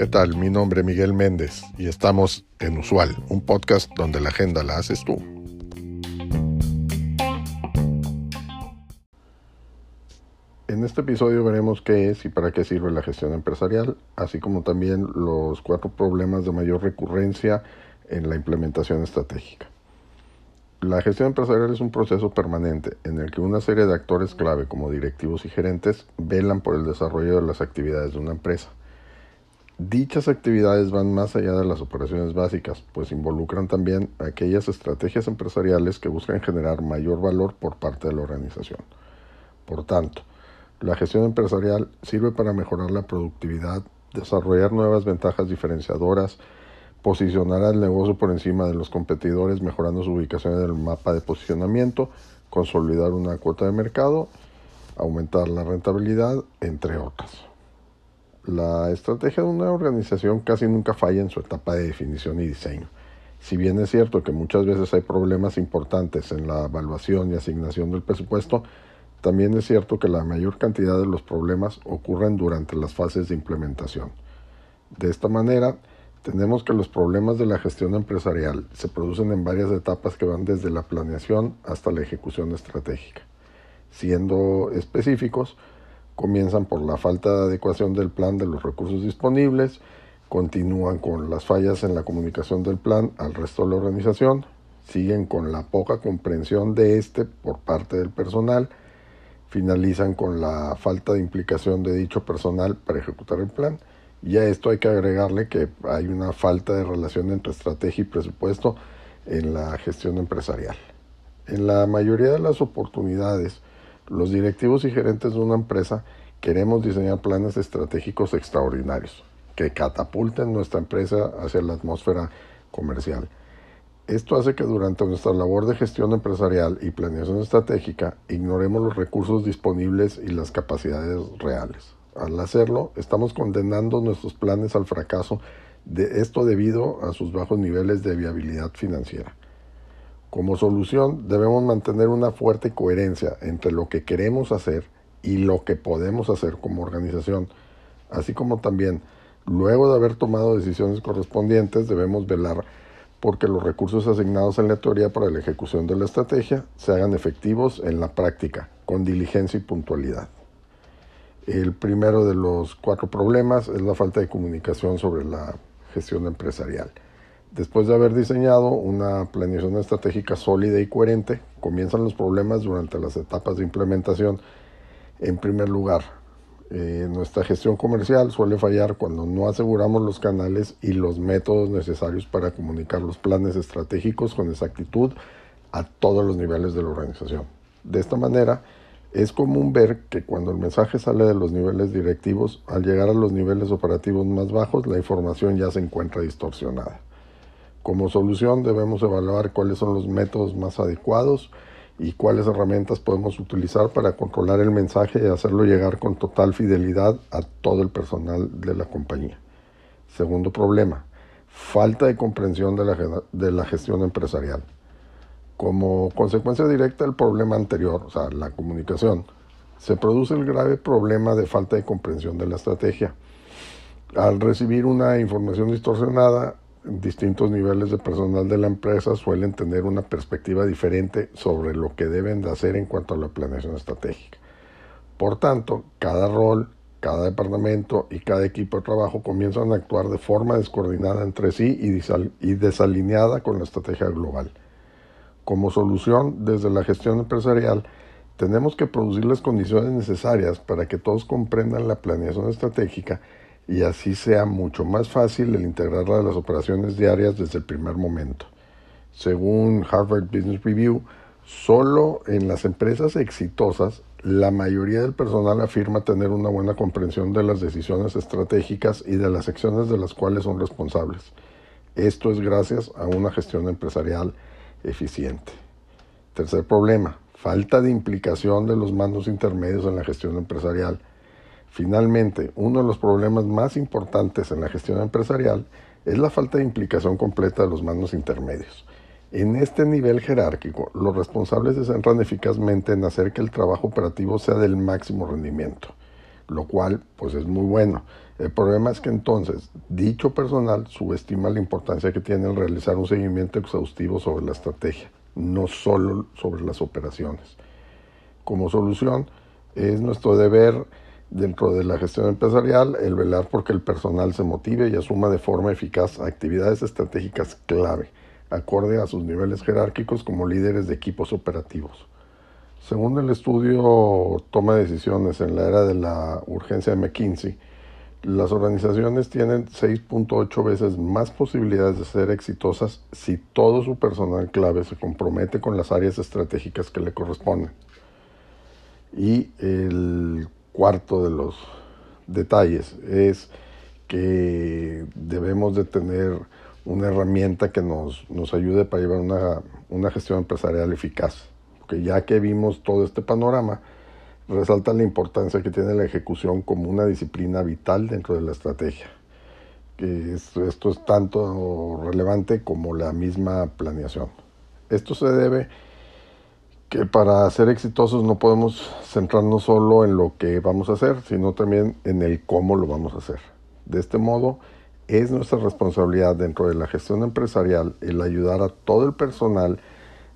¿Qué tal? Mi nombre es Miguel Méndez y estamos en Usual, un podcast donde la agenda la haces tú. En este episodio veremos qué es y para qué sirve la gestión empresarial, así como también los cuatro problemas de mayor recurrencia en la implementación estratégica. La gestión empresarial es un proceso permanente en el que una serie de actores clave como directivos y gerentes velan por el desarrollo de las actividades de una empresa. Dichas actividades van más allá de las operaciones básicas, pues involucran también aquellas estrategias empresariales que buscan generar mayor valor por parte de la organización. Por tanto, la gestión empresarial sirve para mejorar la productividad, desarrollar nuevas ventajas diferenciadoras, posicionar al negocio por encima de los competidores, mejorando su ubicación en el mapa de posicionamiento, consolidar una cuota de mercado, aumentar la rentabilidad, entre otras. La estrategia de una organización casi nunca falla en su etapa de definición y diseño. Si bien es cierto que muchas veces hay problemas importantes en la evaluación y asignación del presupuesto, también es cierto que la mayor cantidad de los problemas ocurren durante las fases de implementación. De esta manera, tenemos que los problemas de la gestión empresarial se producen en varias etapas que van desde la planeación hasta la ejecución estratégica. Siendo específicos, comienzan por la falta de adecuación del plan de los recursos disponibles, continúan con las fallas en la comunicación del plan al resto de la organización, siguen con la poca comprensión de este por parte del personal, finalizan con la falta de implicación de dicho personal para ejecutar el plan. Y a esto hay que agregarle que hay una falta de relación entre estrategia y presupuesto en la gestión empresarial. En la mayoría de las oportunidades, los directivos y gerentes de una empresa queremos diseñar planes estratégicos extraordinarios que catapulten nuestra empresa hacia la atmósfera comercial esto hace que durante nuestra labor de gestión empresarial y planeación estratégica ignoremos los recursos disponibles y las capacidades reales. Al hacerlo, estamos condenando nuestros planes al fracaso, de esto debido a sus bajos niveles de viabilidad financiera. Como solución, debemos mantener una fuerte coherencia entre lo que queremos hacer y lo que podemos hacer como organización, así como también, luego de haber tomado decisiones correspondientes, debemos velar porque los recursos asignados en la teoría para la ejecución de la estrategia se hagan efectivos en la práctica, con diligencia y puntualidad. El primero de los cuatro problemas es la falta de comunicación sobre la gestión empresarial. Después de haber diseñado una planeación estratégica sólida y coherente, comienzan los problemas durante las etapas de implementación. En primer lugar, eh, nuestra gestión comercial suele fallar cuando no aseguramos los canales y los métodos necesarios para comunicar los planes estratégicos con exactitud a todos los niveles de la organización. De esta manera, es común ver que cuando el mensaje sale de los niveles directivos, al llegar a los niveles operativos más bajos, la información ya se encuentra distorsionada. Como solución debemos evaluar cuáles son los métodos más adecuados y cuáles herramientas podemos utilizar para controlar el mensaje y hacerlo llegar con total fidelidad a todo el personal de la compañía. Segundo problema, falta de comprensión de la, de la gestión empresarial. Como consecuencia directa del problema anterior, o sea, la comunicación, se produce el grave problema de falta de comprensión de la estrategia. Al recibir una información distorsionada, distintos niveles de personal de la empresa suelen tener una perspectiva diferente sobre lo que deben de hacer en cuanto a la planeación estratégica. Por tanto, cada rol, cada departamento y cada equipo de trabajo comienzan a actuar de forma descoordinada entre sí y desalineada con la estrategia global. Como solución, desde la gestión empresarial, tenemos que producir las condiciones necesarias para que todos comprendan la planeación estratégica y así sea mucho más fácil el integrarla a las operaciones diarias desde el primer momento. Según Harvard Business Review, solo en las empresas exitosas la mayoría del personal afirma tener una buena comprensión de las decisiones estratégicas y de las acciones de las cuales son responsables. Esto es gracias a una gestión empresarial eficiente. Tercer problema, falta de implicación de los mandos intermedios en la gestión empresarial. Finalmente, uno de los problemas más importantes en la gestión empresarial es la falta de implicación completa de los mandos intermedios. En este nivel jerárquico, los responsables se centran eficazmente en hacer que el trabajo operativo sea del máximo rendimiento. Lo cual pues es muy bueno. El problema es que entonces dicho personal subestima la importancia que tiene el realizar un seguimiento exhaustivo sobre la estrategia, no solo sobre las operaciones. Como solución, es nuestro deber dentro de la gestión empresarial el velar porque el personal se motive y asuma de forma eficaz actividades estratégicas clave, acorde a sus niveles jerárquicos como líderes de equipos operativos. Según el estudio Toma de Decisiones en la era de la urgencia de McKinsey, las organizaciones tienen 6.8 veces más posibilidades de ser exitosas si todo su personal clave se compromete con las áreas estratégicas que le corresponden. Y el cuarto de los detalles es que debemos de tener una herramienta que nos, nos ayude para llevar una, una gestión empresarial eficaz. Porque ya que vimos todo este panorama, resalta la importancia que tiene la ejecución como una disciplina vital dentro de la estrategia. Que esto, esto es tanto relevante como la misma planeación. Esto se debe que para ser exitosos no podemos centrarnos solo en lo que vamos a hacer, sino también en el cómo lo vamos a hacer. De este modo, es nuestra responsabilidad dentro de la gestión empresarial el ayudar a todo el personal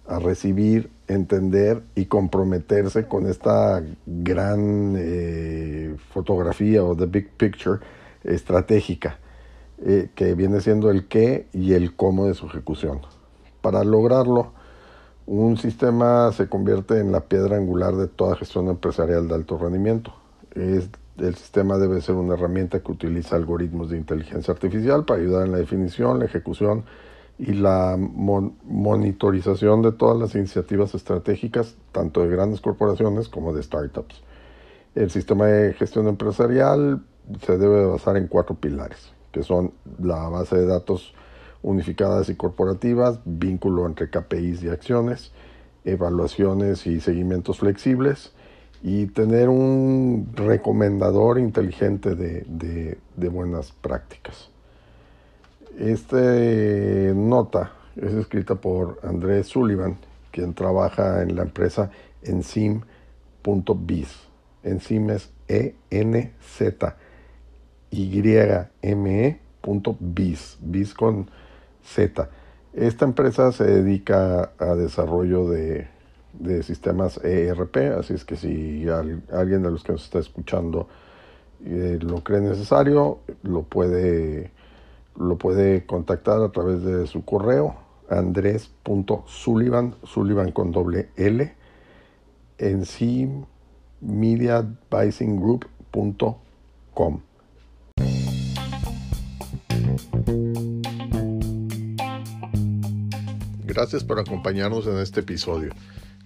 a recibir, entender y comprometerse con esta gran eh, fotografía o the big picture estratégica eh, que viene siendo el qué y el cómo de su ejecución. Para lograrlo, un sistema se convierte en la piedra angular de toda gestión empresarial de alto rendimiento. Es, el sistema debe ser una herramienta que utiliza algoritmos de inteligencia artificial para ayudar en la definición, la ejecución y la monitorización de todas las iniciativas estratégicas, tanto de grandes corporaciones como de startups. El sistema de gestión empresarial se debe basar en cuatro pilares, que son la base de datos unificadas y corporativas, vínculo entre KPIs y acciones, evaluaciones y seguimientos flexibles y tener un recomendador inteligente de, de buenas prácticas. Esta nota es escrita por Andrés Sullivan, quien trabaja en la empresa Enzym.biz. Enzym es E-N-Z Y-M-E.biz. Biz con Z. Esta empresa se dedica a desarrollo de, sistemas ERP, así es que si alguien de los que nos está escuchando eh, lo cree necesario, lo puede lo puede contactar a través de su correo andres.sullivan, sullivan con doble L, en sí mediaadvisinggroup.com. Gracias por acompañarnos en este episodio.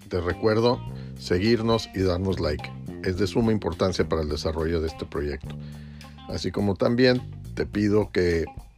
Te recuerdo seguirnos y darnos like. Es de suma importancia para el desarrollo de este proyecto. Así como también te pido que